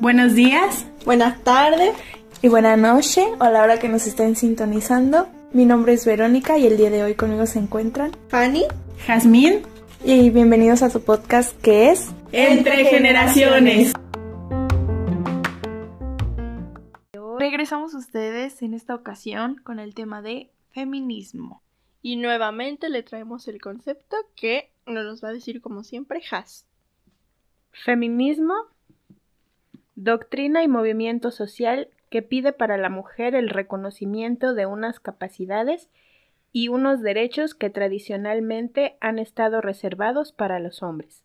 Buenos días, Buenas tardes. Y buena noche o a la hora que nos estén sintonizando. Mi nombre es Verónica y el día de hoy conmigo se encuentran Fanny. Jazmín, y bienvenidos a su podcast que es Entre Generaciones. Regresamos a ustedes en esta ocasión con el tema de feminismo. Y nuevamente le traemos el concepto que nos los va a decir como siempre Has. Feminismo, doctrina y movimiento social que pide para la mujer el reconocimiento de unas capacidades y unos derechos que tradicionalmente han estado reservados para los hombres.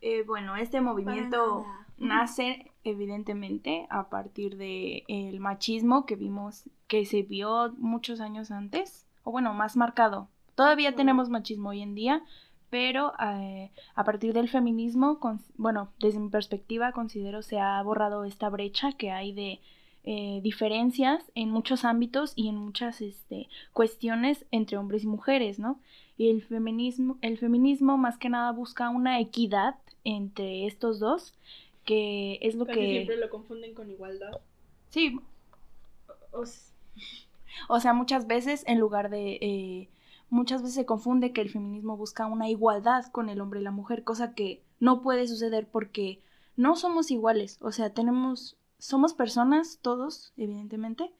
Eh, bueno, este movimiento nace evidentemente a partir de el machismo que vimos que se vio muchos años antes, o bueno, más marcado. Todavía tenemos machismo hoy en día, pero eh, a partir del feminismo, con- bueno, desde mi perspectiva considero se ha borrado esta brecha que hay de eh, diferencias en muchos ámbitos y en muchas este, cuestiones entre hombres y mujeres, ¿no? Y el feminismo, el feminismo más que nada busca una equidad entre estos dos, que es lo Casi que... siempre lo confunden con igualdad. Sí. O sea, muchas veces en lugar de... eh, muchas veces se confunde que el feminismo busca una igualdad con el hombre y la mujer, cosa que no puede suceder porque no somos iguales. O sea, tenemos... Somos personas todos, evidentemente,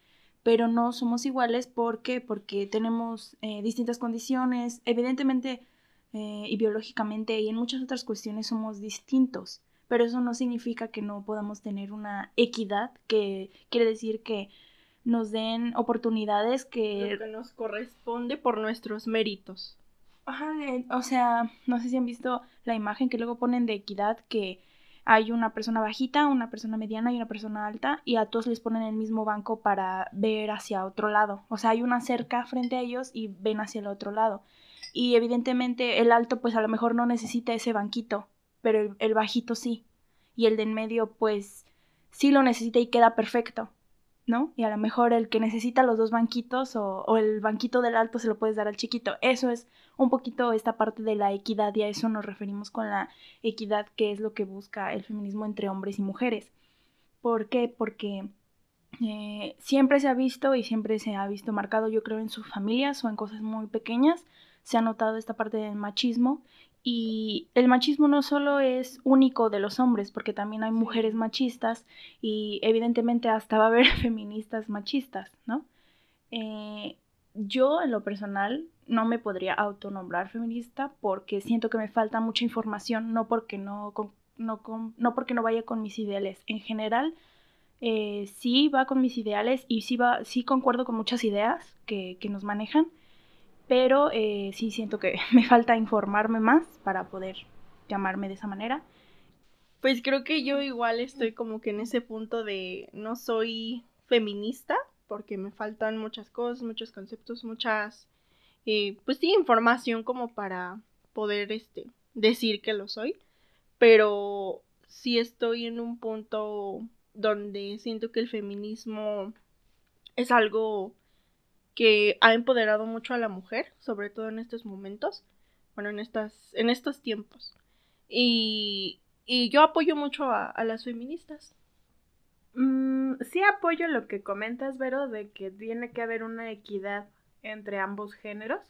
pero no somos iguales porque porque tenemos eh, distintas condiciones, evidentemente eh, y biológicamente y en muchas otras cuestiones somos distintos, pero eso no significa que no podamos tener una equidad, que quiere decir que nos den oportunidades que... Lo que nos corresponde por nuestros méritos. Ajá, de- o sea, no sé si han visto la imagen que luego ponen de equidad, que hay una persona bajita, una persona mediana y una persona alta, y a todos les ponen el mismo banco para ver hacia otro lado. O sea, hay una cerca frente a ellos y ven hacia el otro lado. Y evidentemente el alto pues a lo mejor no necesita ese banquito, pero el, el bajito sí. Y el de en medio pues sí lo necesita y queda perfecto. ¿No? Y a lo mejor el que necesita los dos banquitos o, el banquito del alto se lo puedes dar al chiquito. Eso es un poquito esta parte de la equidad y a eso nos referimos con la equidad que es lo que busca el feminismo entre hombres y mujeres. ¿Por qué? Porque eh, siempre se ha visto y siempre se ha visto marcado, yo creo, en sus familias o en cosas muy pequeñas, se ha notado esta parte del machismo y el machismo no solo es único de los hombres, porque también hay mujeres machistas y evidentemente hasta va a haber feministas machistas, ¿no? Eh, yo en lo personal no me podría autonombrar feminista porque siento que me falta mucha información, no porque no, con- no, con- no porque no vaya con mis ideales. En general, eh, sí va con mis ideales y sí, va, sí concuerdo con muchas ideas que, que nos manejan, pero eh, sí siento que me falta informarme más para poder llamarme de esa manera. Pues creo que yo igual estoy como que en ese punto de no soy feminista porque me faltan muchas cosas, muchos conceptos, muchas, eh, pues sí, información como para poder este, decir que lo soy, pero sí estoy en un punto donde siento que el feminismo es algo que ha empoderado mucho a la mujer, sobre todo en estos momentos, bueno, en estas, en estos tiempos. Y, y yo apoyo mucho a, las feministas. Mm, sí apoyo lo que comentas, Vero, de que tiene que haber una equidad entre ambos géneros.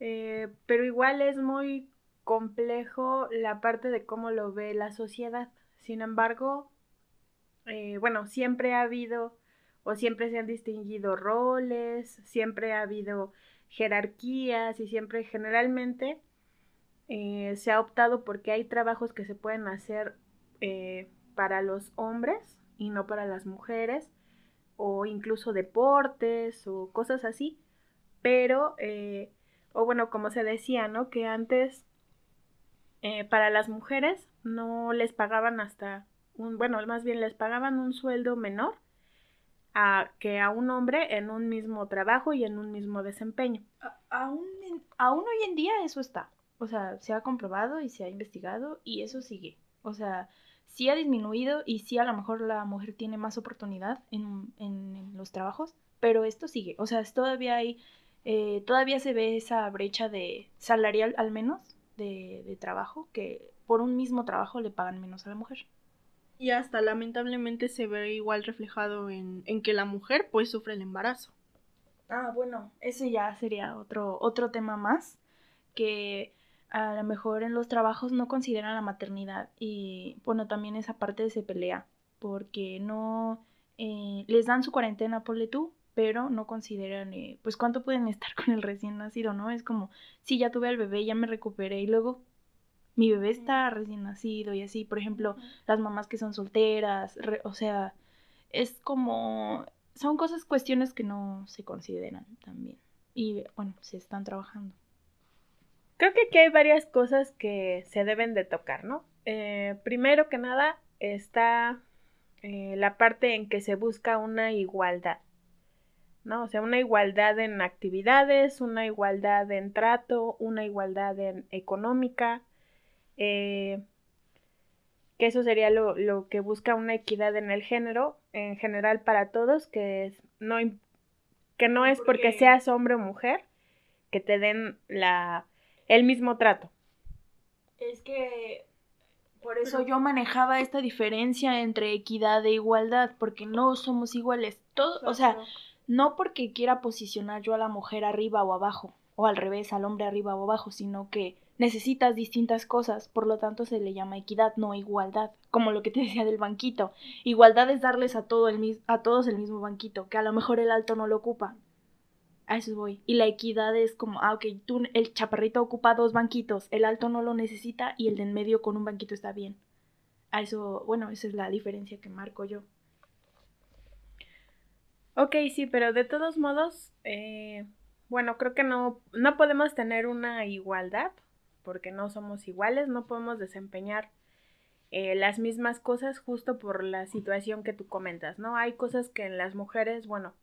Eh, pero igual es muy complejo la parte de cómo lo ve la sociedad. Sin embargo, eh, bueno, siempre ha habido o siempre se han distinguido roles, siempre ha habido jerarquías y siempre generalmente eh, se ha optado porque hay trabajos que se pueden hacer eh, para los hombres y no para las mujeres, o incluso deportes o cosas así, pero, eh, o bueno, como se decía, ¿no? Que antes eh, para las mujeres no les pagaban hasta un, bueno, más bien les pagaban un sueldo menor a, que a un hombre en un mismo trabajo y en un mismo desempeño. A- aún, aún hoy en día eso está. O sea, se ha comprobado y se ha investigado y eso sigue. O sea, sí ha disminuido y sí a lo mejor la mujer tiene más oportunidad en, en- los trabajos, pero esto sigue. O sea, todavía hay eh, todavía se ve esa brecha de salarial al menos de, de trabajo, que por un mismo trabajo le pagan menos a la mujer. Y hasta lamentablemente se ve igual reflejado en, en que la mujer pues sufre el embarazo. Ah, bueno, ese ya sería otro, otro tema más, que a lo mejor en los trabajos no consideran la maternidad y bueno, también esa parte se pelea, porque no eh, les dan su cuarentena, ponle tú, pero no consideran eh, pues cuánto pueden estar con el recién nacido, ¿no? Es como, sí, ya tuve al bebé, ya me recuperé y luego mi bebé está recién nacido y así, por ejemplo, las mamás que son solteras, re- o sea, es como, son cosas, cuestiones que no se consideran también. Y bueno, se están trabajando. Creo que aquí hay varias cosas que se deben de tocar, ¿no? Eh, primero que nada está eh, la parte en que se busca una igualdad, ¿no? O sea, una igualdad en actividades, una igualdad en trato, una igualdad en económica, eh, que eso sería lo, lo que busca una equidad en el género, en general para todos, que es no, que no es porque Porque- seas hombre o mujer, que te den la, el mismo trato. Es que por eso yo manejaba esta diferencia entre equidad e igualdad, porque no somos iguales. Todo, o sea, no porque quiera posicionar yo a la mujer arriba o abajo, o al revés, al hombre arriba o abajo, sino que necesitas distintas cosas, por lo tanto se le llama equidad, no igualdad, como lo que te decía del banquito. Igualdad es darles a, todo el, a todos el mismo banquito, que a lo mejor el alto no lo ocupa. A eso voy. Y la equidad es como, ah, ok, tú, el chaparrito ocupa dos banquitos, el alto no lo necesita y el de en medio con un banquito está bien. A eso, bueno, esa es la diferencia que marco yo. Ok, sí, pero de todos modos, eh, bueno, creo que no, no podemos tener una igualdad, porque no somos iguales, no podemos desempeñar eh, las mismas cosas justo por la situación que tú comentas, ¿no? Hay cosas que en las mujeres, bueno,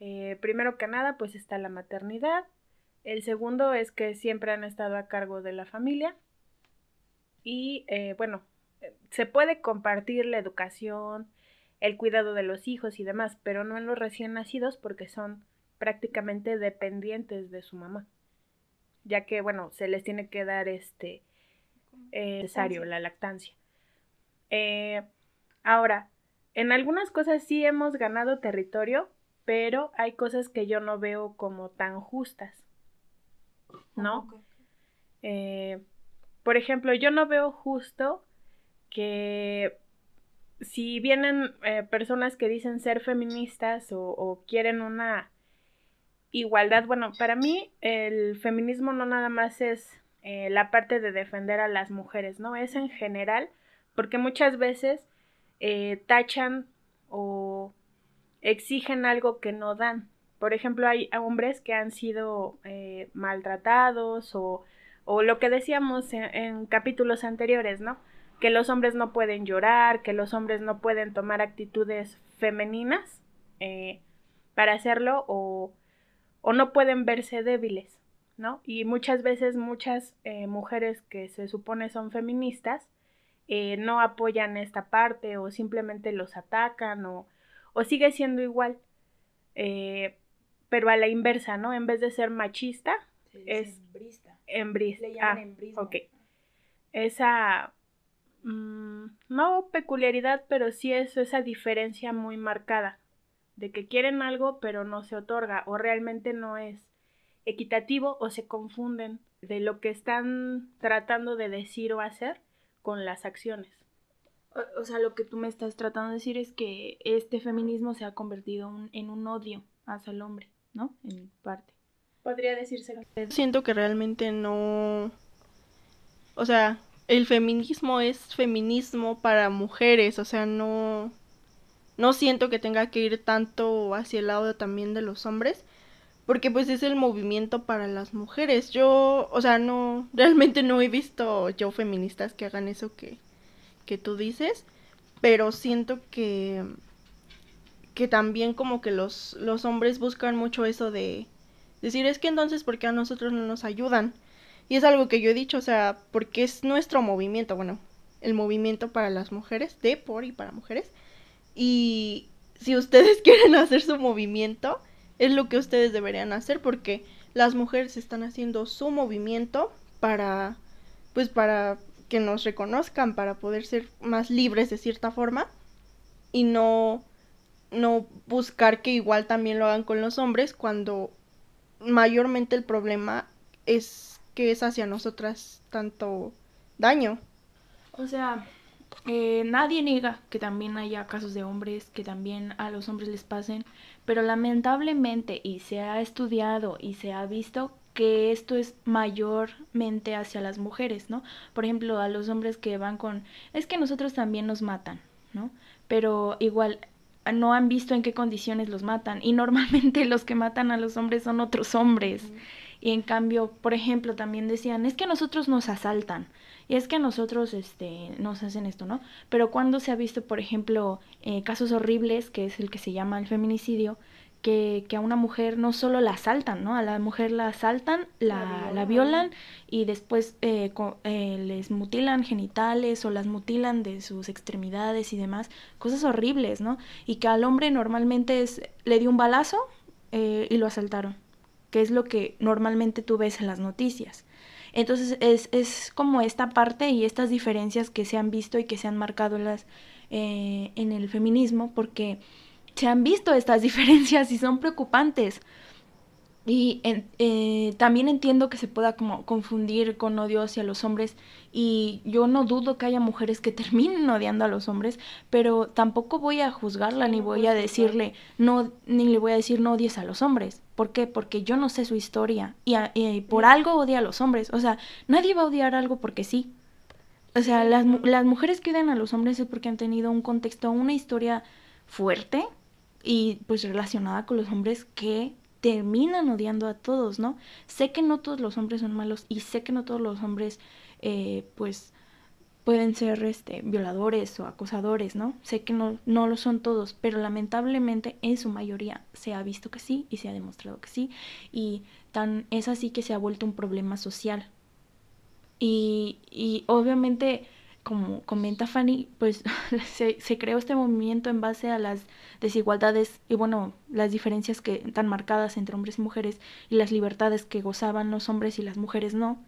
eh, primero que nada, pues está la maternidad, el segundo es que siempre han estado a cargo de la familia y, eh, bueno, se puede compartir la educación, el cuidado de los hijos y demás, pero no en los recién nacidos porque son prácticamente dependientes de su mamá, ya que, bueno, se les tiene que dar este eh, necesario, la lactancia. Eh, ahora, en algunas cosas sí hemos ganado territorio, pero hay cosas que yo no veo como tan justas, ¿no? Eh, por ejemplo, yo no veo justo que si vienen eh, personas que dicen ser feministas o, o quieren una igualdad, bueno, para mí el feminismo no nada más es eh, la parte de defender a las mujeres, ¿no? Es en general, porque muchas veces eh, tachan o exigen algo que no dan. Por ejemplo, hay hombres que han sido eh, maltratados o, o, lo que decíamos en, capítulos anteriores, ¿no? Que los hombres no pueden llorar, que los hombres no pueden tomar actitudes femeninas para hacerlo o, o, no pueden verse débiles, ¿no? Y muchas veces muchas eh, mujeres que se supone son feministas eh, no apoyan esta parte o simplemente los atacan o, o sigue siendo igual. Eh, pero a la inversa, ¿no? En vez de ser machista, es hembrista. embrista. Le llaman Ah, embrismo. ok. Esa, mm, no peculiaridad, pero sí es esa diferencia muy marcada de que quieren algo pero no se otorga o realmente no es equitativo o se confunden de lo que están tratando de decir o hacer con las acciones. O, o sea, lo que tú me estás tratando de decir es que este feminismo se ha convertido un- en un odio hacia el hombre, ¿no? En parte. Podría decirse. Siento que realmente no... O sea, el feminismo es feminismo para mujeres, o sea, no... No siento que tenga que ir tanto hacia el lado también de los hombres, porque pues es el movimiento para las mujeres. Yo, o sea, no, realmente no he visto yo feministas que hagan eso que, que tú dices, pero siento que, que también como que los, los hombres buscan mucho eso de decir, es que entonces, ¿por qué a nosotros no nos ayudan? Y es algo que yo he dicho, o sea, porque es nuestro movimiento, bueno, el movimiento para las mujeres, de, por y para mujeres. Y si ustedes quieren hacer su movimiento, es lo que ustedes deberían hacer porque las mujeres están haciendo su movimiento para pues para que nos reconozcan para poder ser más libres de cierta forma y no no buscar que igual también lo hagan con los hombres cuando mayormente el problema es que es hacia nosotras tanto daño. O sea, eh, nadie niega que también haya casos de hombres que también a los hombres les pasen, pero lamentablemente y se ha estudiado y se ha visto que esto es mayormente hacia las mujeres, ¿no? Por ejemplo, a los hombres que van con, es que nosotros también nos matan, ¿no? Pero igual no han visto en qué condiciones los matan y normalmente los que matan a los hombres son otros hombres. Y en cambio, por ejemplo, también decían, es que a nosotros nos asaltan y es que a nosotros este, nos hacen esto, ¿no? Pero cuando se ha visto, por ejemplo, eh, casos horribles, que es el que se llama el feminicidio, que, que, a una mujer no solo la asaltan, ¿no? A la mujer la asaltan, la, la violan, y después eh, eh, les mutilan genitales o las mutilan de sus extremidades y demás, cosas horribles, ¿no? Y que al hombre normalmente es, le dio un balazo eh, y lo asaltaron, que es lo que normalmente tú ves en las noticias. Entonces es, es como esta parte y estas diferencias que se han visto y que se han marcado en, las, en el feminismo, porque se han visto estas diferencias y son preocupantes. Y eh, también entiendo que se pueda como confundir con odio hacia los hombres y yo no dudo que haya mujeres que terminen odiando a los hombres, pero tampoco voy a juzgarla ni voy a decirle no ni le voy a decir no odies a los hombres. ¿Por qué? Porque yo no sé su historia y, y por algo odia a los hombres. O sea, nadie va a odiar algo porque sí. O sea, las, las mujeres que odian a los hombres es porque han tenido un contexto, una historia fuerte y pues relacionada con los hombres que terminan odiando a todos, ¿no? Sé que no todos los hombres son malos y sé que no todos los hombres eh, pues pueden ser este violadores o acosadores, ¿no? Sé que no, no lo son todos, pero lamentablemente en su mayoría se ha visto que sí y se ha demostrado que sí y tan es así que se ha vuelto un problema social. Y, y obviamente como comenta Fanny, pues se, se, creó este movimiento en base a las desigualdades y bueno, las diferencias que tan marcadas entre hombres y mujeres y las libertades que gozaban los hombres y las mujeres no.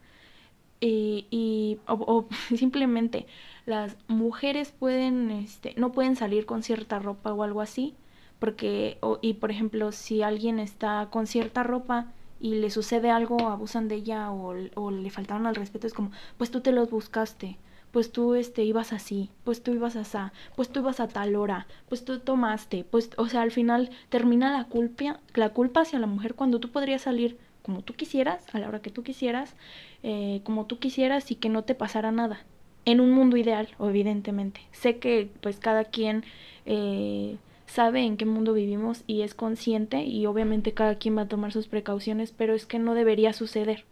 Y, y o, o simplemente las mujeres pueden, este, no pueden salir con cierta ropa o algo así, porque, o, y por ejemplo, si alguien está con cierta ropa y le sucede algo, abusan de ella o, o le faltaron al respeto, es como, pues tú te los buscaste pues tú este ibas así, pues tú ibas asá, pues tú ibas a tal hora, pues tú tomaste, pues o sea, al final termina la culpa, la culpa hacia la mujer cuando tú podrías salir como tú quisieras, a la hora que tú quisieras, eh, como tú quisieras y que no te pasara nada. En un mundo ideal, evidentemente. Sé que pues cada quien eh, sabe en qué mundo vivimos y es consciente y obviamente cada quien va a tomar sus precauciones, pero es que no debería suceder.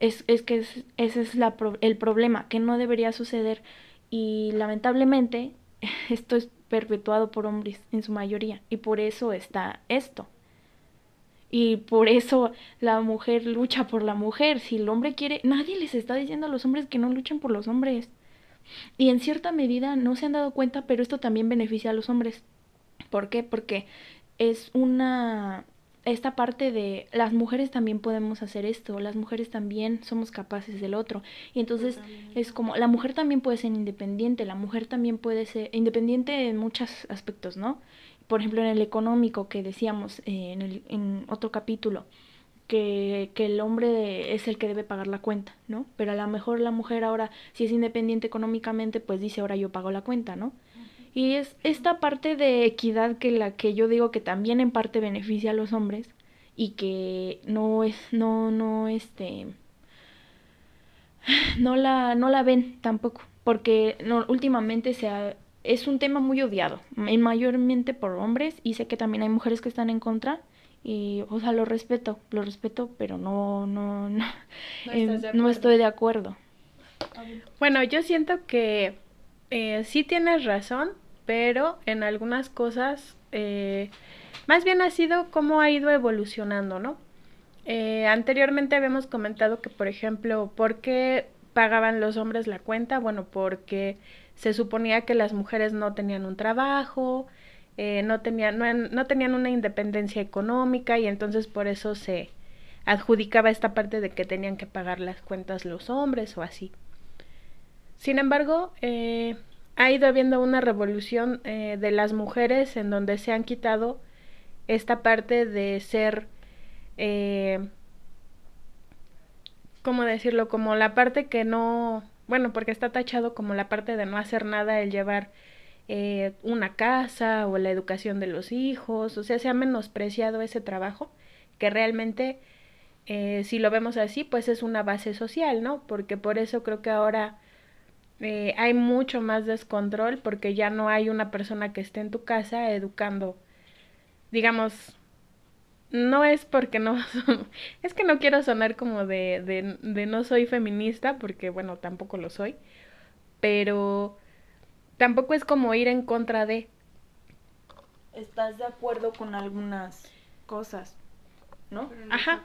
Es, es que es, ese es la, el problema, que no debería suceder y lamentablemente esto es perpetuado por hombres en su mayoría y por eso está esto. Y por eso la mujer lucha por la mujer. Si el hombre quiere, nadie les está diciendo a los hombres que no luchen por los hombres. Y en cierta medida no se han dado cuenta, pero esto también beneficia a los hombres. ¿Por qué? Porque es una esta parte de las mujeres también podemos hacer esto, las mujeres también somos capaces del otro. Y entonces es como, la mujer también puede ser independiente, la mujer también puede ser independiente en muchos aspectos, ¿no? Por ejemplo, en el económico que decíamos eh, en, el, en otro capítulo, que, que el hombre es el que debe pagar la cuenta, ¿no? Pero a lo mejor la mujer ahora, si es independiente económicamente, pues dice, ahora yo pago la cuenta, ¿no? Y es esta parte de equidad que la que yo digo que también en parte beneficia a los hombres y que no es no no este no la no la ven tampoco, porque últimamente se ha, es un tema muy odiado, mayormente por hombres y sé que también hay mujeres que están en contra y o sea, lo respeto, lo respeto, pero no no no, no, eh, no estoy de acuerdo. Bueno, yo siento que eh, sí tienes razón, pero en algunas cosas, eh, más bien ha sido cómo ha ido evolucionando, ¿no? Eh, anteriormente habíamos comentado que, por ejemplo, ¿por qué pagaban los hombres la cuenta? Bueno, porque se suponía que las mujeres no tenían un trabajo eh, no, tenían, no, tenían una independencia económica y entonces por eso se adjudicaba esta parte de que tenían que pagar las cuentas los hombres o así. Sin embargo, eh, ha ido habiendo una revolución eh, de las mujeres en donde se han quitado esta parte de ser, ¿cómo decirlo? Como la parte que no, bueno, porque está tachado como la parte de no hacer nada, el llevar eh, una casa o la educación de los hijos, o sea, se ha menospreciado ese trabajo que realmente, eh, si lo vemos así, pues es una base social, ¿no? Porque por eso creo que ahora eh, hay mucho más descontrol porque ya no hay una persona que esté en tu casa educando, digamos, no es porque no, es que no quiero sonar como de, de, de no soy feminista, porque bueno, tampoco lo soy, pero tampoco es como ir en contra de, Estás de acuerdo con algunas cosas, ¿no? Ajá.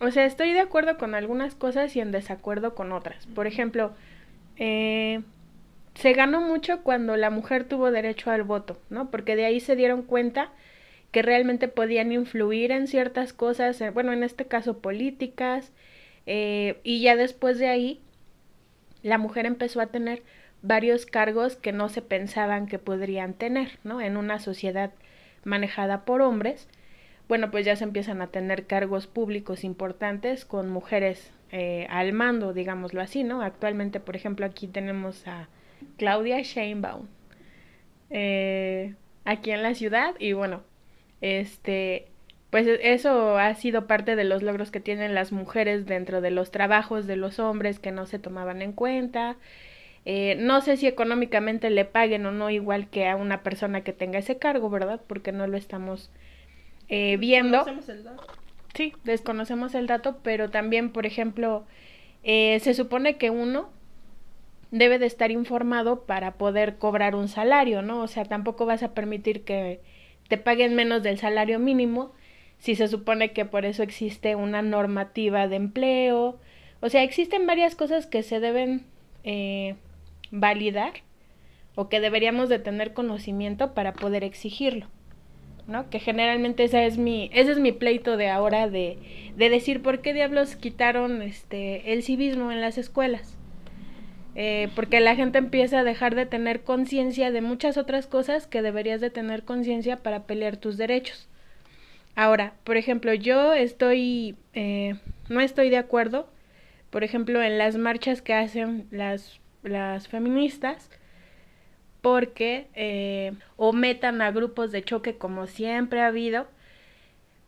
O sea, estoy de acuerdo con algunas cosas y en desacuerdo con otras. Por ejemplo, eh, se ganó mucho cuando la mujer tuvo derecho al voto, ¿no? Porque de ahí se dieron cuenta que realmente podían influir en ciertas cosas, eh, bueno, en este caso políticas, eh, y ya después de ahí la mujer empezó a tener varios cargos que no se pensaban que podrían tener, ¿no? En una sociedad manejada por hombres, bueno, pues ya se empiezan a tener cargos públicos importantes con mujeres eh, al mando, digámoslo así, ¿no? Actualmente, por ejemplo, aquí tenemos a Claudia Sheinbaum aquí en la ciudad y bueno, este, pues eso ha sido parte de los logros que tienen las mujeres dentro de los trabajos de los hombres que no se tomaban en cuenta. Eh, no sé si económicamente le paguen o no igual que a una persona que tenga ese cargo, ¿verdad? Porque no lo estamos eh, viendo. El dato. Sí, desconocemos el dato, pero también, por ejemplo, eh, se supone que uno debe de estar informado para poder cobrar un salario, ¿no? O sea, tampoco vas a permitir que te paguen menos del salario mínimo si se supone que por eso existe una normativa de empleo. O sea, existen varias cosas que se deben eh, validar o que deberíamos de tener conocimiento para poder exigirlo. ¿no? Que generalmente esa es mi, ese es mi pleito de ahora de, de decir por qué diablos quitaron este el civismo en las escuelas. Eh, porque la gente empieza a dejar de tener conciencia de muchas otras cosas que deberías de tener conciencia para pelear tus derechos. Ahora, por ejemplo, yo estoy, eh, no estoy de acuerdo, por ejemplo, en las marchas que hacen las, las feministas, porque eh, o metan a grupos de choque como siempre ha habido,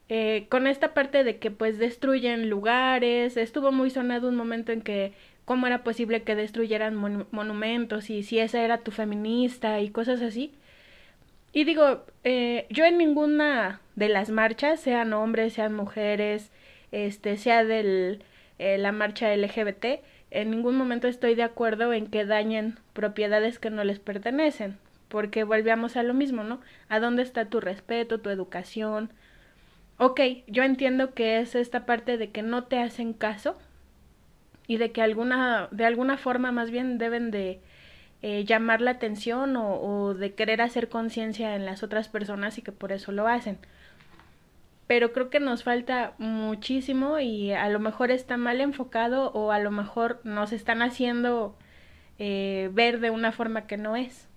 eh, con esta parte de que pues destruyen lugares, estuvo muy sonado un momento en que cómo era posible que destruyeran mon monumentos y si esa era tu feminista y cosas así. Y digo, eh, yo en ninguna de las marchas, sean hombres, sean mujeres, este, sea de eh, la marcha LGBT, en ningún momento estoy de acuerdo en que dañen propiedades que no les pertenecen, porque volvíamos a lo mismo, ¿no? ¿A dónde está tu respeto, tu educación? Ok, yo entiendo que es esta parte de que no te hacen caso y de que alguna, de alguna forma más bien deben de eh, llamar la atención o, de querer hacer conciencia en las otras personas y que por eso lo hacen pero creo que nos falta muchísimo y a lo mejor está mal enfocado o a lo mejor nos están haciendo eh, ver de una forma que no es.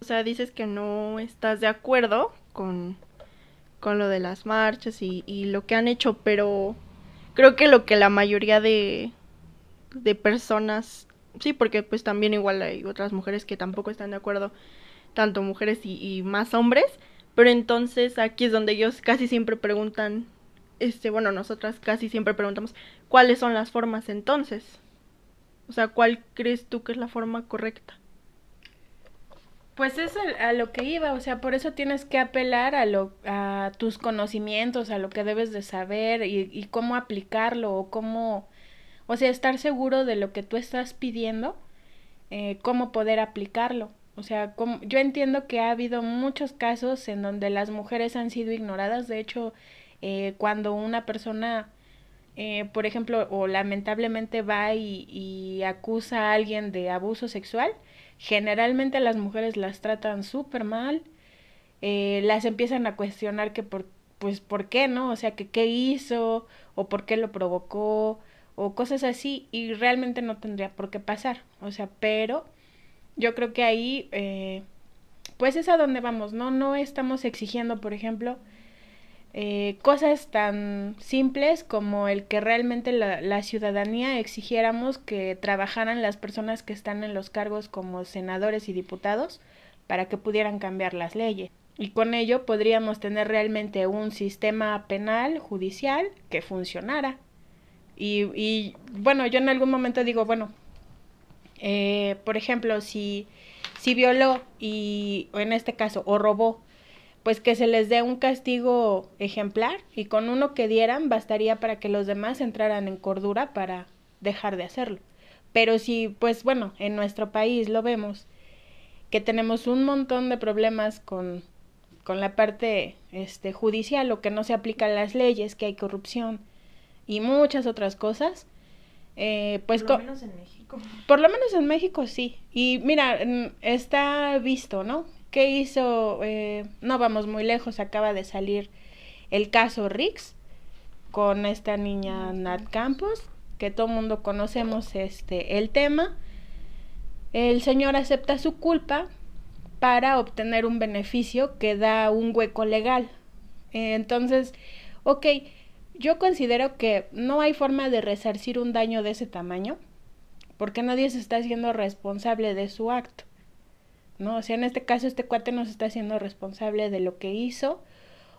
O sea, dices que no estás de acuerdo con, con lo de las marchas y lo que han hecho, pero creo que lo que la mayoría de, de personas, sí, porque pues también igual hay otras mujeres que tampoco están de acuerdo, tanto mujeres y, más hombres, pero entonces aquí es donde ellos casi siempre preguntan, este, bueno, nosotras casi siempre preguntamos, ¿cuáles son las formas entonces? O sea, ¿cuál crees tú que es la forma correcta? Pues es a, a lo que iba, o sea, por eso tienes que apelar a lo a tus conocimientos, a lo que debes de saber y, y cómo aplicarlo o cómo, o sea, estar seguro de lo que tú estás pidiendo, eh, cómo poder aplicarlo. O sea, como, yo entiendo que ha habido muchos casos en donde las mujeres han sido ignoradas. De hecho, eh, cuando una persona, eh, por ejemplo, o lamentablemente va y, y acusa a alguien de abuso sexual, generalmente las mujeres las tratan súper mal. eh, las empiezan a cuestionar que por, pues, ¿por qué, no? O sea, que qué hizo o por qué lo provocó o cosas así y realmente no tendría por qué pasar. O sea, pero yo creo que ahí, eh, pues es a donde vamos, ¿no? No estamos exigiendo, por ejemplo, eh, cosas tan simples como el que realmente la, la, ciudadanía exigiéramos que trabajaran las personas que están en los cargos como senadores y diputados para que pudieran cambiar las leyes. Y con ello podríamos tener realmente un sistema penal, judicial, que funcionara. Y, y bueno, yo en algún momento digo, bueno, eh, por ejemplo, si, si violó y, o en este caso, o robó, pues que se les dé un castigo ejemplar y con uno que dieran bastaría para que los demás entraran en cordura para dejar de hacerlo. Pero si, pues bueno, en nuestro país lo vemos, que tenemos un montón de problemas con, con la parte este, judicial o que no se aplican las leyes, que hay corrupción y muchas otras cosas, eh, pues... Por lo menos en México. Por lo menos en México sí. Y mira, está visto, ¿no? ¿Qué hizo? Eh, no vamos muy lejos, acaba de salir el caso Rix con esta niña Nat Campos, que todo el mundo conocemos este el tema. El señor acepta su culpa para obtener un beneficio que da un hueco legal. Entonces, ok, yo considero que no hay forma de resarcir un daño de ese tamaño, porque nadie se está haciendo responsable de su acto. ¿no? O sea, en este caso este cuate no se está haciendo responsable de lo que hizo.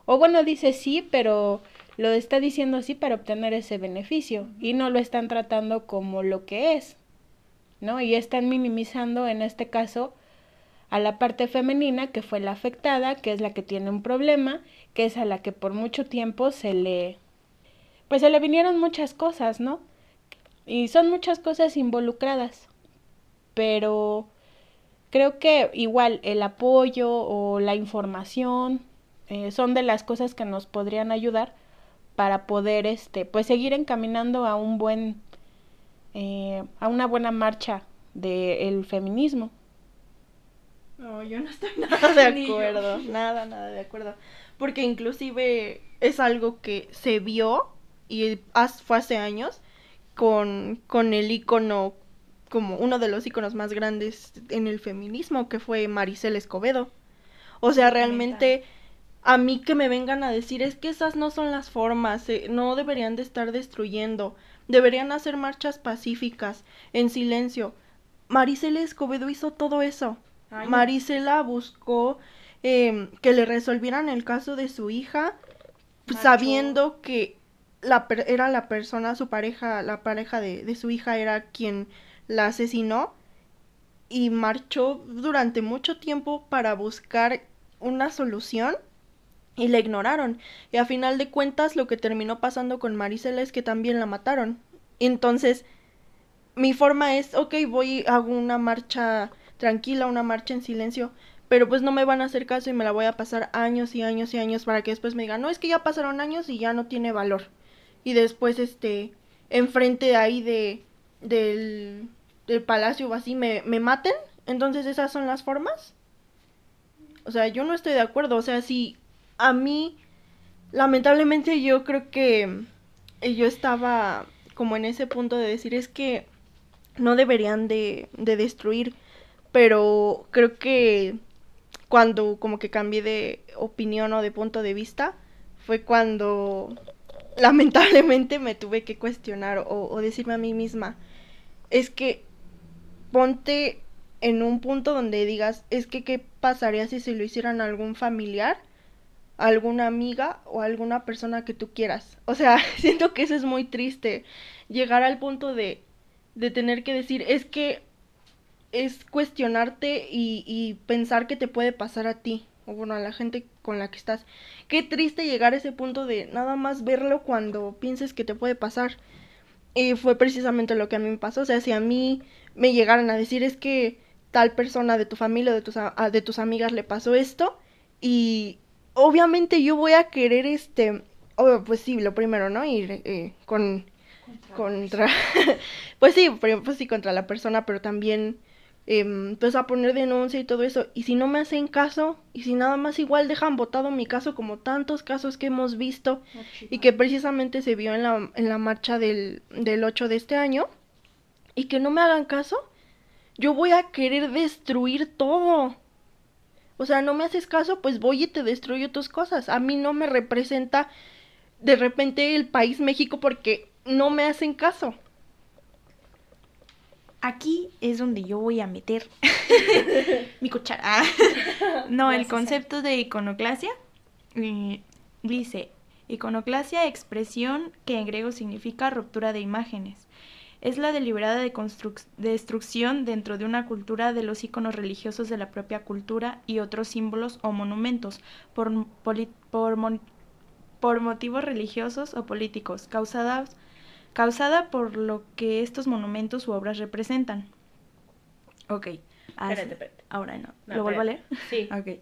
O bueno, dice sí, pero lo está diciendo así para obtener ese beneficio y no lo están tratando como lo que es, ¿no? Y están minimizando en este caso a la parte femenina que fue la afectada, que es la que tiene un problema, que es a la que por mucho tiempo se le pues se le vinieron muchas cosas, ¿no? Y son muchas cosas involucradas. Pero creo que igual el apoyo o la información eh, son de las cosas que nos podrían ayudar para poder este pues seguir encaminando a un buen eh, a una buena marcha del feminismo no yo no estoy nada de acuerdo nada nada de acuerdo porque inclusive es algo que se vio y fue hace años con con el icono como uno de los iconos más grandes en el feminismo, que fue Maricel Escobedo. O sea, realmente a mí que me vengan a decir es que esas no son las formas, eh, no deberían de estar destruyendo, deberían hacer marchas pacíficas, en silencio. Maricela Escobedo hizo todo eso. Ay, Marisela buscó eh, que le resolvieran el caso de su hija, Macho. sabiendo que la era la persona, su pareja, la pareja de, de su hija era quien la asesinó y marchó durante mucho tiempo para buscar una solución y la ignoraron. Y a final de cuentas lo que terminó pasando con Marisela es que también la mataron. Entonces, mi forma es, ok, voy, hago una marcha tranquila, una marcha en silencio, pero pues no me van a hacer caso y me la voy a pasar años y años y años para que después me digan, no, es que ya pasaron años y ya no tiene valor. Y después, este, enfrente ahí de, del, del palacio o así me, me maten. Entonces esas son las formas. O sea, yo no estoy de acuerdo. O sea, si a mí, lamentablemente yo creo que yo estaba como en ese punto de decir es que no deberían de, de destruir. Pero creo que cuando como que cambié de opinión o de punto de vista fue cuando lamentablemente me tuve que cuestionar o, o decirme a mí misma es que ponte en un punto donde digas, es que qué pasaría si se lo hicieran a algún familiar, a alguna amiga o a alguna persona que tú quieras. O sea, siento que eso es muy triste, llegar al punto de, de tener que decir, es que es cuestionarte y, y pensar que te puede pasar a ti, o bueno, a la gente con la que estás. Qué triste llegar a ese punto de nada más verlo cuando pienses que te puede pasar. Y fue precisamente lo que a mí me pasó. O sea, si a mí me llegaran a decir es que tal persona de tu familia o de tus, a, de tus amigas le pasó esto y obviamente yo voy a querer este, oh, pues sí, lo primero, ¿no? Ir eh, con contra, contra pues sí, pues sí, contra la persona, pero también em, pues a poner denuncia y todo eso. Y si no me hacen caso, y si nada más igual dejan votado mi caso, como tantos casos que hemos visto y que precisamente se vio en la, en la marcha del, del 8 de este año, y que no me hagan caso, yo voy a querer destruir todo. O sea, no me haces caso, pues voy y te destruyo tus cosas. A mí no me representa de repente el país México porque no me hacen caso. Aquí es donde yo voy a meter mi cuchara. No, el concepto de iconoclasia eh, dice, iconoclasia, expresión que en griego significa ruptura de imágenes. Es la deliberada destrucción dentro de una cultura de los iconos religiosos de la propia cultura y otros símbolos o monumentos por, por, por motivos religiosos o políticos, causadas causada por lo que estos monumentos u obras representan. Ok. Espérate, espérate. Ahora no. ¿Lo vuelvo a leer? Sí. Ok.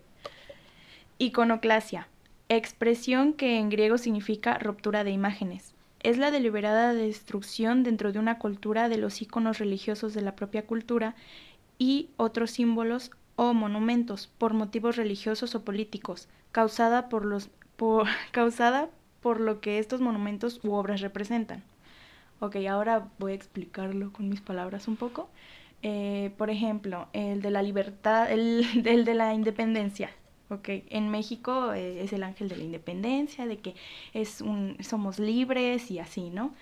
Iconoclasia. Expresión que en griego significa ruptura de imágenes. Es la deliberada destrucción dentro de una cultura de los iconos religiosos de la propia cultura y otros símbolos o monumentos por motivos religiosos o políticos, causada por los por, causada por lo que estos monumentos u obras representan. Ok, ahora voy a explicarlo con mis palabras un poco. Eh, por ejemplo, el de la libertad, el, de la independencia. Ok, en México eh, es el ángel de la independencia, de que es un, somos libres y así, ¿no?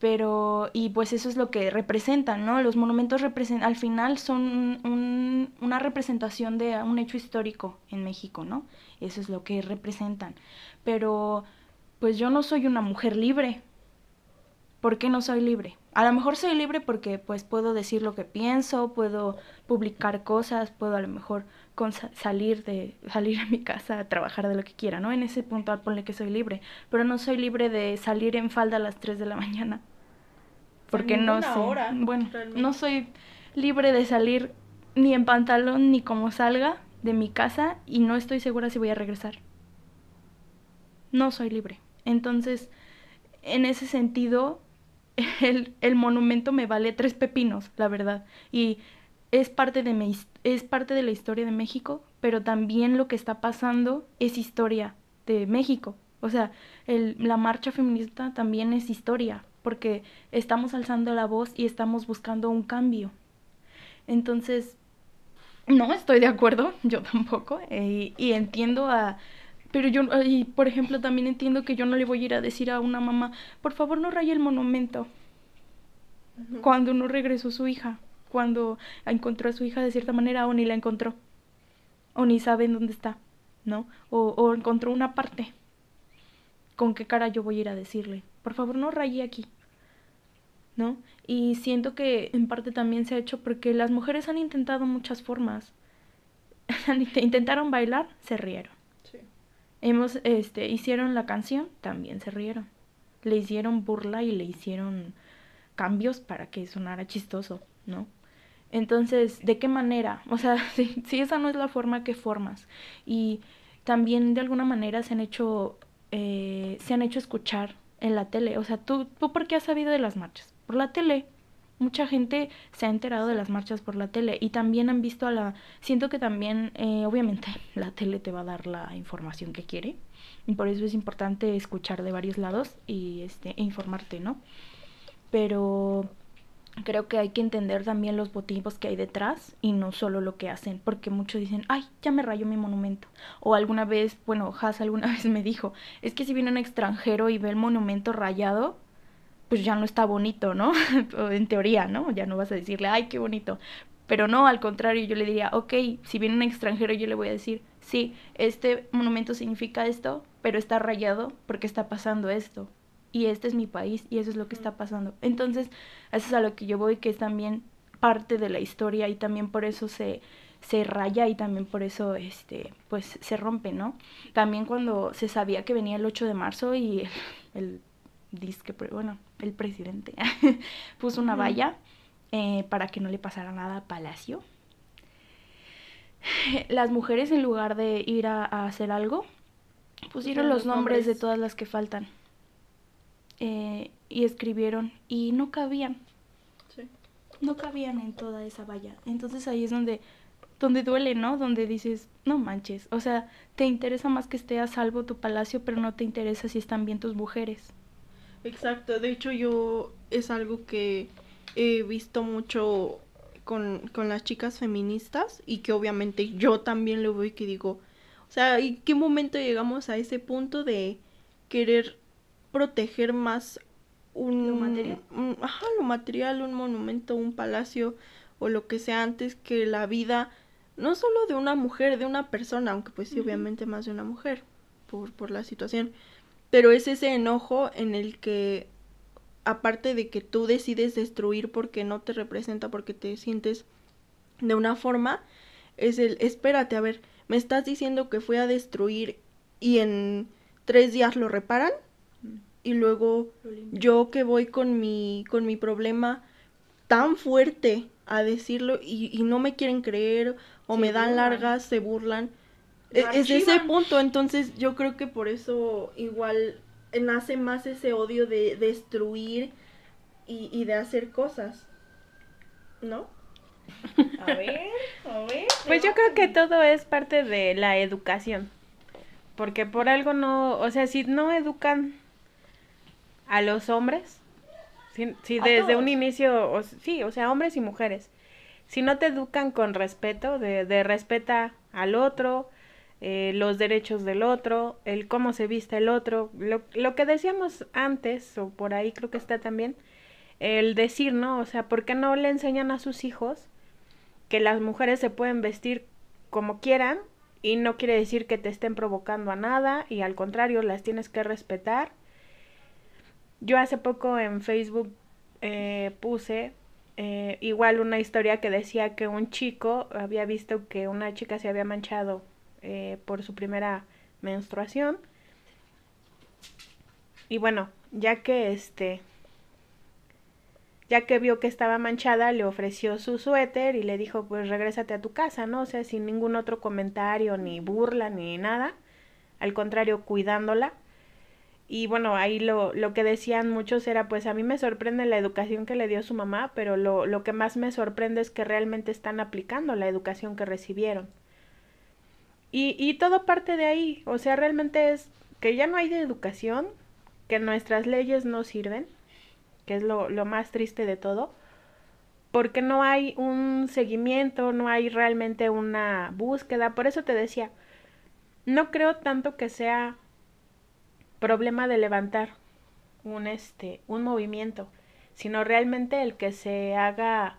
Pero, y pues eso es lo que representan, ¿no? Los monumentos al final son una representación de un hecho histórico en México, ¿no? Eso es lo que representan. Pero, pues yo no soy una mujer libre, ¿por qué no soy libre? A lo mejor soy libre porque pues puedo decir lo que pienso, puedo publicar cosas, puedo a lo mejor salir de salir a mi casa a trabajar de lo que quiera, ¿no? En ese punto ponle que soy libre, pero no soy libre de salir en falda a las 3 de la mañana. Porque no sé. bueno, no soy libre de salir ni en pantalón ni como salga de mi casa y no estoy segura si voy a regresar. No soy libre. Entonces, en ese sentido, el, monumento me vale tres pepinos, la verdad. Y es parte, de es parte de la historia de México, pero también lo que está pasando es historia de México. O sea, el, la marcha feminista también es historia, porque estamos alzando la voz y estamos buscando un cambio. Entonces, no estoy de acuerdo, yo tampoco, eh, y entiendo a pero yo, y por ejemplo, también entiendo que yo no le voy a ir a decir a una mamá, por favor no raye el monumento. Cuando no regresó su hija, cuando encontró a su hija de cierta manera o ni la encontró, o ni sabe en dónde está, ¿no? O, o encontró una parte. ¿Con qué cara yo voy a ir a decirle? Por favor no raye aquí. ¿No? Y siento que en parte también se ha hecho porque las mujeres han intentado muchas formas. Intentaron bailar, se rieron Hemos, este, hicieron la canción, también se rieron. Le hicieron burla y le hicieron cambios para que sonara chistoso, ¿no? Entonces, ¿de qué manera? O sea, si, esa no es la forma que formas. Y también de alguna manera se han hecho, eh, se han hecho escuchar en la tele. O sea, ¿tú, ¿tú por qué has sabido de las marchas? Por la tele mucha gente se ha enterado de las marchas por la tele y también han visto a la... Siento que también, eh, obviamente, la tele te va a dar la información que quiere y por eso es importante escuchar de varios lados y este, e informarte, ¿no? Pero creo que hay que entender también los motivos que hay detrás y no solo lo que hacen, porque muchos dicen, ay, ya me rayó mi monumento. O alguna vez, bueno, Haas alguna vez me dijo, es que si viene un extranjero y ve el monumento rayado, pues ya no está bonito, ¿no? en teoría, ¿no? Ya no vas a decirle, ay, qué bonito. Pero no, al contrario, yo le diría, ok, si viene un extranjero, yo le voy a decir, sí, este monumento significa esto, pero está rayado porque está pasando esto. Y este es mi país y eso es lo que está pasando. Entonces, eso es a lo que yo voy, que es también parte de la historia y también por eso se, se raya y también por eso este pues se rompe, ¿no? También cuando se sabía que venía el 8 de marzo y el disque, bueno, el presidente puso una valla eh, para que no le pasara nada a Palacio. Las mujeres en lugar de ir a, hacer algo, pusieron los, nombres, de todas las que faltan. Eh, y escribieron y no cabían. no cabían en toda esa valla. Entonces ahí es donde, donde duele, ¿no? Donde dices, no manches, o sea, te interesa más que esté a salvo tu palacio, pero no te interesa si están bien tus mujeres. Exacto, de hecho yo es algo que he visto mucho con, con las chicas feministas y que obviamente yo también lo veo y que digo, o sea, ¿en qué momento llegamos a ese punto de querer proteger más un, ¿Lo material? un- ajá, lo material, un monumento, un palacio o lo que sea antes que la vida no solo de una mujer, de una persona, aunque pues sí, obviamente más de una mujer por, por la situación, pero es ese enojo en el que aparte de que tú decides destruir porque no te representa, porque te sientes de una forma, es el, espérate, a ver, me estás diciendo que fui a destruir y en tres días lo reparan y luego yo que voy con mi, con mi problema tan fuerte a decirlo y, y no me quieren creer o me dan largas, se burlan. E- Es ese punto, entonces yo creo que por eso igual nace más ese odio de destruir y, y de hacer cosas, ¿no? A ver, a ver. Pues yo creo que todo es parte de la educación. Porque por algo no, o sea, si no educan a los hombres, si, desde un inicio, o- sí, o sea, hombres y mujeres, si no te educan con respeto, de, de respeta al otro, eh, los derechos del otro, el cómo se viste el otro, lo, lo que decíamos antes, o por ahí creo que está también, el decir, ¿no? O sea, ¿por qué no le enseñan a sus hijos que las mujeres se pueden vestir como quieran y no quiere decir que te estén provocando a nada y al contrario las tienes que respetar. Yo hace poco en Facebook eh, puse eh, igual una historia que decía que un chico había visto que una chica se había manchado eh, por su primera menstruación y bueno ya que este ya que vio que estaba manchada, le ofreció su suéter y le dijo, pues regrésate a tu casa, ¿no? O sea, sin ningún otro comentario, ni burla, ni nada. Al contrario, cuidándola. Y bueno, ahí lo, lo que decían muchos era, pues a mí me sorprende la educación que le dio su mamá, pero lo, lo que más me sorprende es que realmente están aplicando la educación que recibieron. Y, y todo parte de ahí, o sea, realmente es que ya no hay de educación, que nuestras leyes no sirven, que es lo, más triste de todo, porque no hay un seguimiento, no hay realmente una búsqueda. Por eso te decía, no creo tanto que sea problema de levantar un este un movimiento, sino realmente el que se haga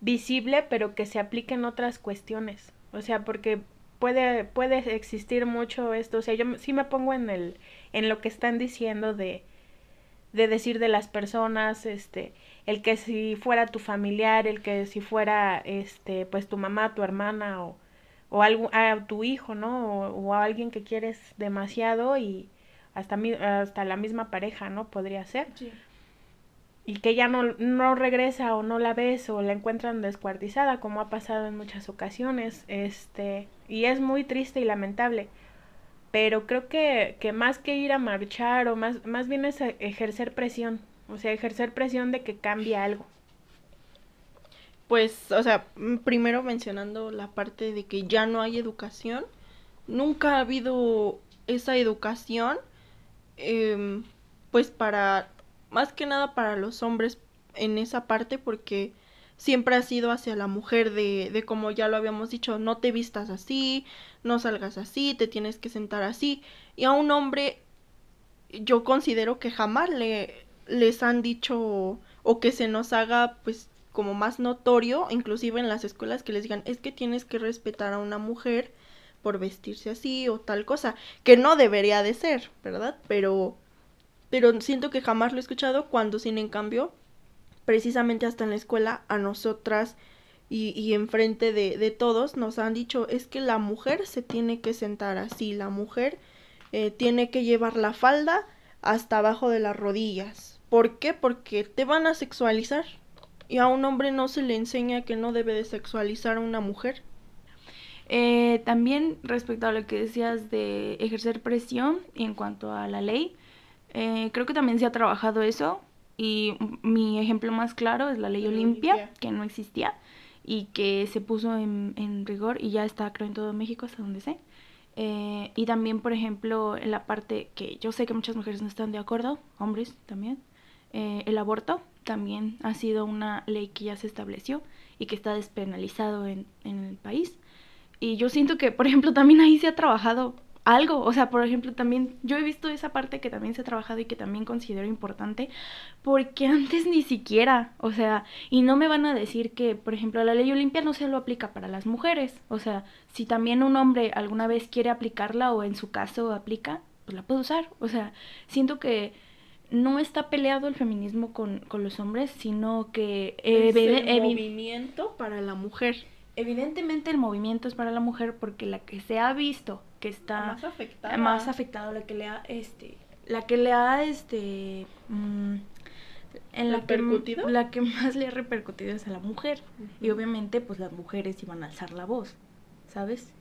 visible, pero que se aplique en otras cuestiones. O sea, porque puede puede existir mucho esto, o sea, yo sí me pongo en el en lo que están diciendo de de decir de las personas, este, el que si fuera tu familiar, el que si fuera, este, pues tu mamá, tu hermana o, o algo, a tu hijo, ¿no? O, o a alguien que quieres demasiado y hasta, mi- hasta la misma pareja, ¿no? Podría ser. Y que ya no, no regresa o no la ves o la encuentran descuartizada, como ha pasado en muchas ocasiones, este, y es muy triste y lamentable pero creo que, que más que ir a marchar o más, más bien es ejercer presión, o sea, ejercer presión de que cambie algo. Pues, o sea, mm, primero mencionando la parte de que ya no hay educación, nunca ha habido esa educación, em, pues para, más que nada para los hombres en esa parte, porque siempre ha sido hacia la mujer de, de como ya lo habíamos dicho, no te vistas así, no salgas así, te tienes que sentar así, y a un hombre yo considero que jamás le, les han dicho o que se nos haga pues como más notorio, inclusive en las escuelas que les digan, es que tienes que respetar a una mujer por vestirse así o tal cosa, que no debería de ser, ¿verdad? Pero pero siento que jamás lo he escuchado cuando sin en cambio precisamente hasta en la escuela a nosotras y, y enfrente de, de todos nos han dicho es que la mujer se tiene que sentar así, la mujer eh, tiene que llevar la falda hasta abajo de las rodillas. ¿Por qué? Porque te van a sexualizar. Y a un hombre no se le enseña que no debe de sexualizar a una mujer. Eh, también respecto a lo que decías de ejercer presión en cuanto a la ley, eh, creo que también se ha trabajado eso. Y mi ejemplo más claro es la ley La ley Olimpia, Olimpia. que no existía y que se puso en, en rigor y ya está, creo, en todo México, hasta donde sé. Eh, y también, por ejemplo, en la parte que yo sé que muchas mujeres no están de acuerdo, hombres también, eh, el aborto también ha sido una ley que ya se estableció y que está despenalizado en, en el país. Y yo siento que, por ejemplo, también ahí se ha trabajado algo. O sea, por ejemplo, también yo he visto esa parte que también se ha trabajado y que también considero importante, porque antes ni siquiera, o sea, y no me van a decir que, por ejemplo, la ley Olimpia no se lo aplica para las mujeres. O sea, si también un hombre alguna vez quiere aplicarla o en su caso aplica, pues la puede usar. O sea, siento que no está peleado el feminismo con, con los hombres, sino que Es el movimiento para la mujer. evidentemente el movimiento es para la mujer porque la que se ha visto que está más afectada. más afectado, la que le ha este la que le ha este mm, en la que, ¿Repercutido? la que más le ha repercutido es a la mujer y obviamente pues las mujeres iban a alzar la voz ¿sabes?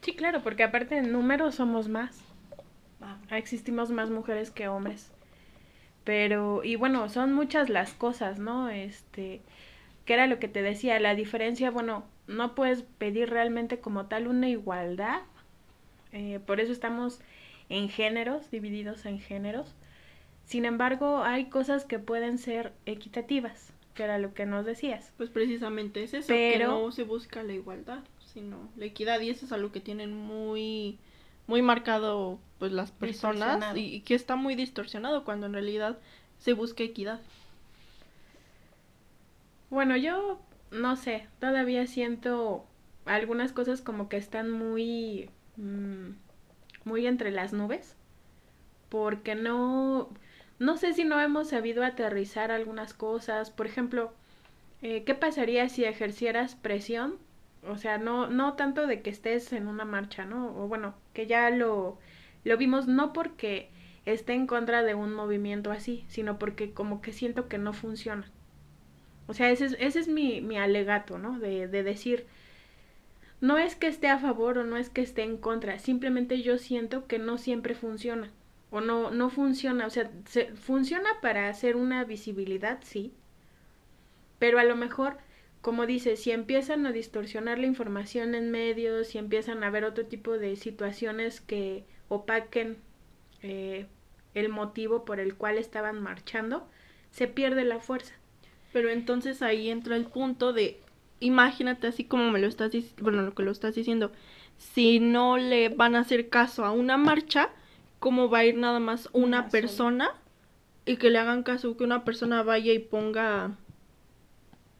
Sí, claro, porque aparte en números somos más. Ah, Existimos más mujeres que hombres. Pero, y bueno, son muchas las cosas, ¿no? Este, que era lo que te decía, la diferencia, bueno, no puedes pedir realmente como tal una igualdad. eh, por eso estamos en géneros, divididos en géneros. Sin embargo, hay cosas que pueden ser equitativas, que era lo que nos decías. Pues precisamente es eso, Pero- que no se busca la igualdad, sino la equidad y eso es algo que tienen muy muy marcado pues las personas y, y que está muy distorsionado cuando en realidad se busca equidad. Bueno, yo no sé, todavía siento algunas cosas como que están muy, mm, muy entre las nubes, porque no, no sé si no hemos sabido aterrizar algunas cosas. Por ejemplo, eh, ¿qué pasaría si ejercieras presión? O sea, no, no tanto de que estés en una marcha, ¿no? O bueno, que ya lo, lo vimos no porque esté en contra de un movimiento así, sino porque como que siento que no funciona. O sea, ese es, ese es mi, mi alegato, ¿no? De, de decir, no es que esté a favor o no es que esté en contra, simplemente yo siento que no siempre funciona. O no, no funciona, o sea, se, funciona para hacer una visibilidad, sí. Pero a lo mejor, como dices, si empiezan a distorsionar la información en medios, si empiezan a haber otro tipo de situaciones que opaquen eh, el motivo por el cual estaban marchando, se pierde la fuerza. Pero entonces ahí entra el punto de, imagínate así como me lo estás diciendo, bueno, lo que lo estás diciendo, si no le van a hacer caso a una marcha, ¿cómo va a ir nada más una Una sola. persona y que le hagan caso, que una persona vaya y ponga,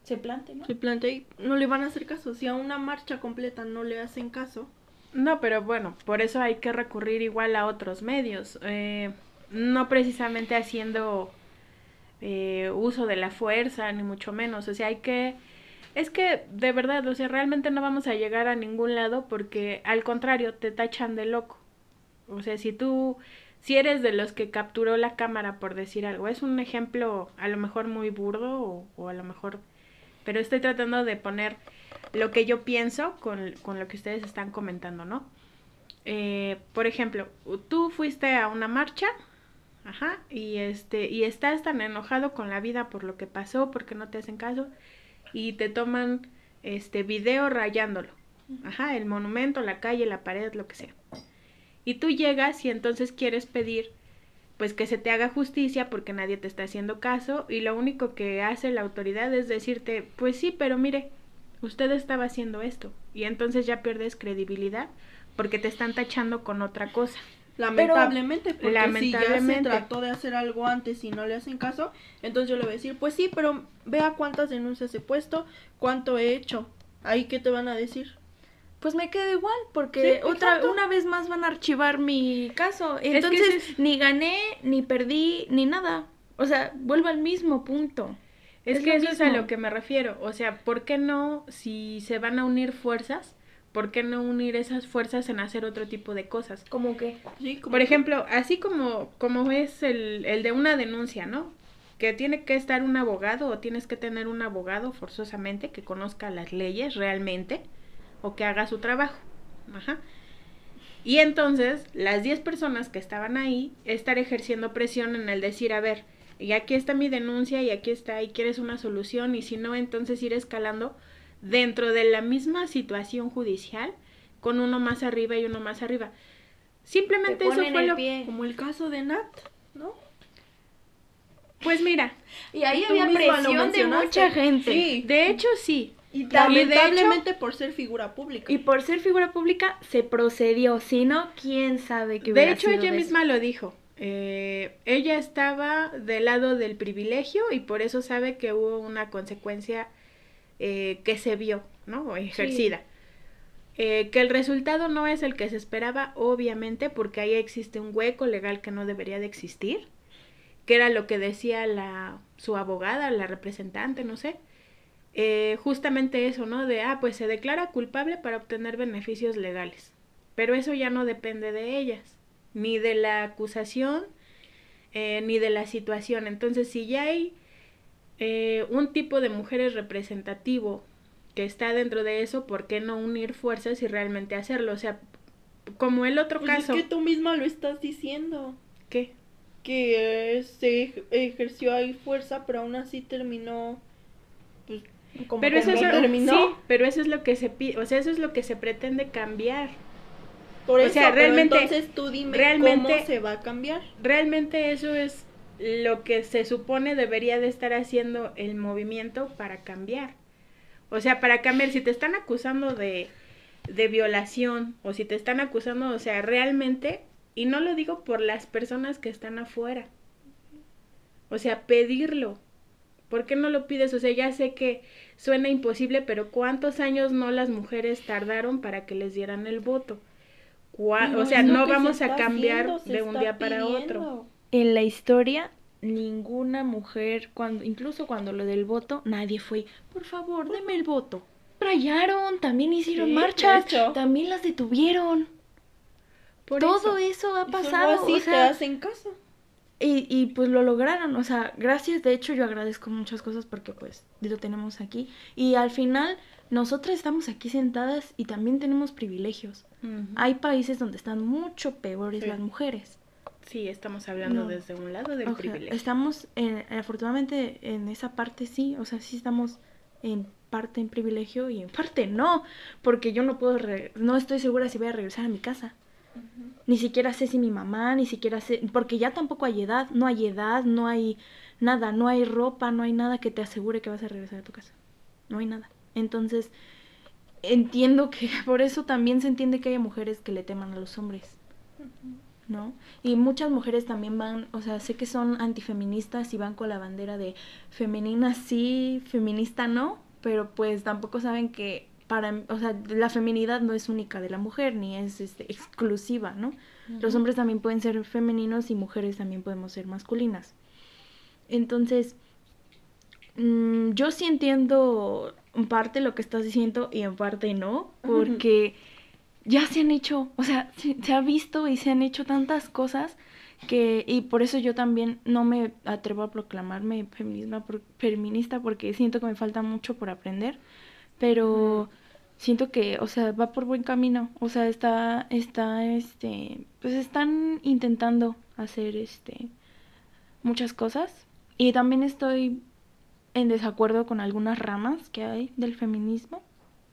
se plante ¿no? se plantee, y no le van a hacer caso, si a una marcha completa no le hacen caso, No, pero bueno, por eso hay que recurrir igual a otros medios, eh, no precisamente haciendo eh, uso de la fuerza, ni mucho menos, o sea, hay que... Es que de verdad, o sea, realmente no vamos a llegar a ningún lado porque al contrario, te tachan de loco. O sea, si tú, si eres de los que capturó la cámara por decir algo, es un ejemplo a lo mejor muy burdo o, a lo mejor, pero estoy tratando de poner lo que yo pienso con, con lo que ustedes están comentando, ¿no? Eh, por ejemplo, tú fuiste a una marcha, ajá, y este, y estás tan enojado con la vida por lo que pasó, porque no te hacen caso, y te toman este video rayándolo, ajá, el monumento, la calle, la pared, lo que sea. Y tú llegas y entonces quieres pedir pues que se te haga justicia porque nadie te está haciendo caso y lo único que hace la autoridad es decirte, pues sí, pero mire, usted estaba haciendo esto y entonces ya pierdes credibilidad porque te están tachando con otra cosa. Lamentablemente, porque si ya se trató de hacer algo antes y no le hacen caso, entonces yo le voy a decir, pues sí, pero vea cuántas denuncias he puesto, cuánto he hecho, ahí qué te van a decir. Pues me quedo igual, porque Sí, otra exacto. una vez más van a archivar mi caso. Entonces, es- ni gané, ni perdí, ni nada. O sea, vuelvo al mismo punto. Es, Es que eso es a mismo. lo que me refiero. O sea, ¿por qué no, si se van a unir fuerzas, por qué no unir esas fuerzas en hacer otro tipo de cosas? Como que Sí, como Por ejemplo, así como, como es el, el de una denuncia, ¿no? Que tiene que estar un abogado o tienes que tener un abogado forzosamente que conozca las leyes realmente o que haga su trabajo. Ajá. Y entonces, las 10 personas que estaban ahí, estar ejerciendo presión en el decir, a ver, y aquí está mi denuncia y aquí está y quieres una solución y si no, entonces ir escalando dentro de la misma situación judicial con uno más arriba y uno más arriba. Simplemente Te eso fue lo pie. Como el caso de Nat, ¿no? Pues mira, Y ahí había presión de mucha gente. Sí. de hecho sí. Y de hecho- lamentablemente por ser figura pública. Y por ser figura pública se procedió, si no, quién sabe qué De hubiera hecho sido ella de misma lo dijo. Eh, ella estaba del lado del privilegio y por eso sabe que hubo una consecuencia eh, que se vio, ¿no? Ejercida. Eh, que el resultado no es el que se esperaba, obviamente, porque ahí existe un hueco legal que no debería de existir, que era lo que decía la, su abogada, la representante, no sé. Eh, justamente eso, ¿no? De, ah, pues se declara culpable para obtener beneficios legales. Pero eso ya no depende de ellas, ni de la acusación, eh, ni de la situación. Entonces, si ya hay eh, un tipo de mujeres representativo que está dentro de eso, ¿por qué no unir fuerzas y realmente hacerlo? O sea, como el otro Pues caso. es que tú misma lo estás diciendo. ¿Qué? Que eh, se ej- ejerció ahí fuerza, pero aún así terminó. Pues, como Pero eso, es, terminó. sí, pero eso es lo que se pide, o sea, eso es lo que se pretende cambiar. Por o eso, sea, realmente- entonces tú dime realmente- cómo se va a cambiar. Realmente eso es lo que se supone debería de estar haciendo el movimiento para cambiar. O sea, para cambiar, si te están acusando de, de violación o si te están acusando, o sea, realmente, y no lo digo por las personas que están afuera, o sea, pedirlo. ¿Por qué no lo pides? O sea, ya sé que suena imposible, pero ¿cuántos años no las mujeres tardaron para que les dieran el voto? No, o sea, no se vamos a cambiar haciendo, se de un día para otro. En la historia, ninguna mujer, cuando, incluso cuando lo del voto, nadie fue, por favor, deme el voto. Rayaron, también hicieron Sí, marchas, también las detuvieron. Por Todo eso. eso, ha pasado. así o te sea, hacen caso. Y, y pues lo lograron, o sea, gracias, de hecho yo agradezco muchas cosas porque pues lo tenemos aquí. Y al final nosotras estamos aquí sentadas y también tenemos privilegios. Hay países donde están mucho peores Sí. las mujeres. Sí, estamos hablando No. desde un lado del O sea, privilegio. estamos, en- afortunadamente en esa parte sí, o sea, sí estamos en parte en privilegio y en parte no, porque yo no puedo, re- no estoy segura si voy a regresar a mi casa. Ni siquiera sé si mi mamá, ni siquiera sé, porque ya tampoco hay edad, no hay edad, no hay nada, no hay ropa, no hay nada que te asegure que vas a regresar a tu casa. No hay nada. Entonces, entiendo que por eso también se entiende que hay mujeres que le teman a los hombres. ¿No? Y muchas mujeres también van, o sea, sé que son antifeministas y van con la bandera de femenina sí, feminista no, pero pues tampoco saben que para, o sea, la feminidad no es única de la mujer ni es este, exclusiva, ¿no? Los hombres también pueden ser femeninos y mujeres también podemos ser masculinas. Entonces, mm, yo sí entiendo en parte lo que estás diciendo y en parte no, porque ya se han hecho, o sea, se, se ha visto y se han hecho tantas cosas que, y por eso yo también no me atrevo a proclamarme feminismo, por- feminista porque siento que me falta mucho por aprender, pero siento que, o sea, va por buen camino, o sea, está, está, este, pues están intentando hacer, este, muchas cosas y también estoy en desacuerdo con algunas ramas que hay del feminismo,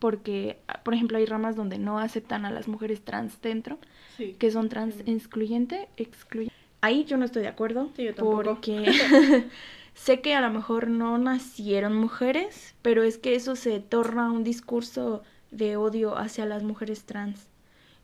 porque, ah, por ejemplo, hay ramas donde no aceptan a las mujeres trans dentro, Sí. que son trans excluyente, excluyente. Ahí yo no estoy de acuerdo, Sí, yo tampoco. porque sé que a lo mejor no nacieron mujeres, pero es que eso se torna un discurso de odio hacia las mujeres trans.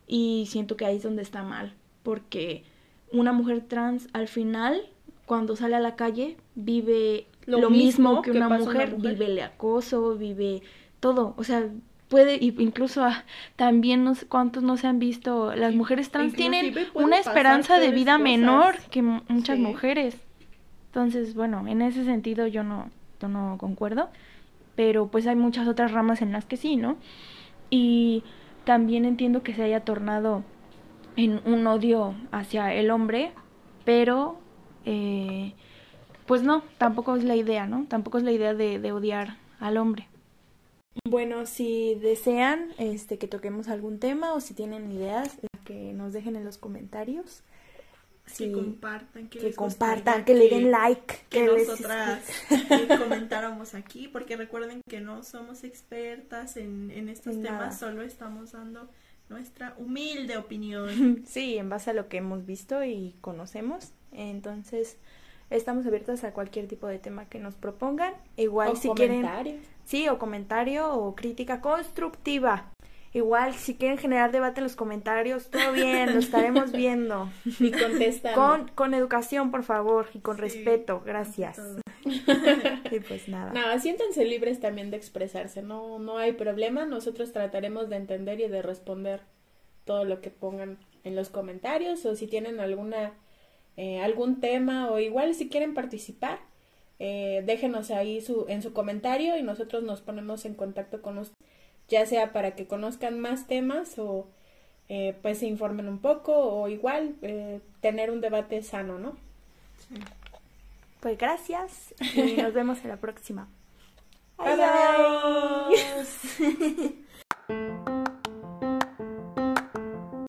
Y siento que ahí es donde está mal, porque una mujer trans al final, cuando sale a la calle, vive Lo lo, mismo mismo, que, que una, pasa una mujer, mujer. vive el acoso, vive todo, o sea, puede, incluso ah, también no sé cuántos no se han visto, las mujeres trans tienen Inclusive una esperanza de vida menor que muchas Sí. mujeres. Entonces, bueno, en ese sentido yo no, yo no concuerdo, pero pues hay muchas otras ramas en las que sí, ¿no? Y también entiendo que se haya tornado en un odio hacia el hombre, pero eh, pues no, tampoco es la idea, ¿no? Tampoco es la idea de, de odiar al hombre. Bueno, si desean este que toquemos algún tema o si tienen ideas, que nos dejen en los comentarios. Sí, que compartan, que, que les compartan, que le den like, que, nosotras eh, comentáramos aquí, porque recuerden que no somos expertas en, en estos temas, solo estamos dando nuestra humilde opinión. Sí, en base a lo que hemos visto y conocemos. Entonces, estamos abiertas a cualquier tipo de tema que nos propongan. Igual O si quieren, comentarios. sí, o comentario o crítica constructiva. Igual si quieren generar debate en los comentarios, todo bien, lo estaremos viendo. Y contestando. Con, con educación, por favor, y con Sí, respeto, gracias. Y pues nada. No, siéntanse libres también de expresarse, no, no hay problema, nosotros trataremos de entender y de responder todo lo que pongan en los comentarios o si tienen alguna eh, algún tema o igual si quieren participar, eh, déjenos ahí su, en su comentario y nosotros nos ponemos en contacto con ustedes, ya sea para que conozcan más temas o eh, pues se informen un poco o igual eh, tener un debate sano, ¿no? Pues gracias y nos vemos en la próxima. Bye, bye. Adiós.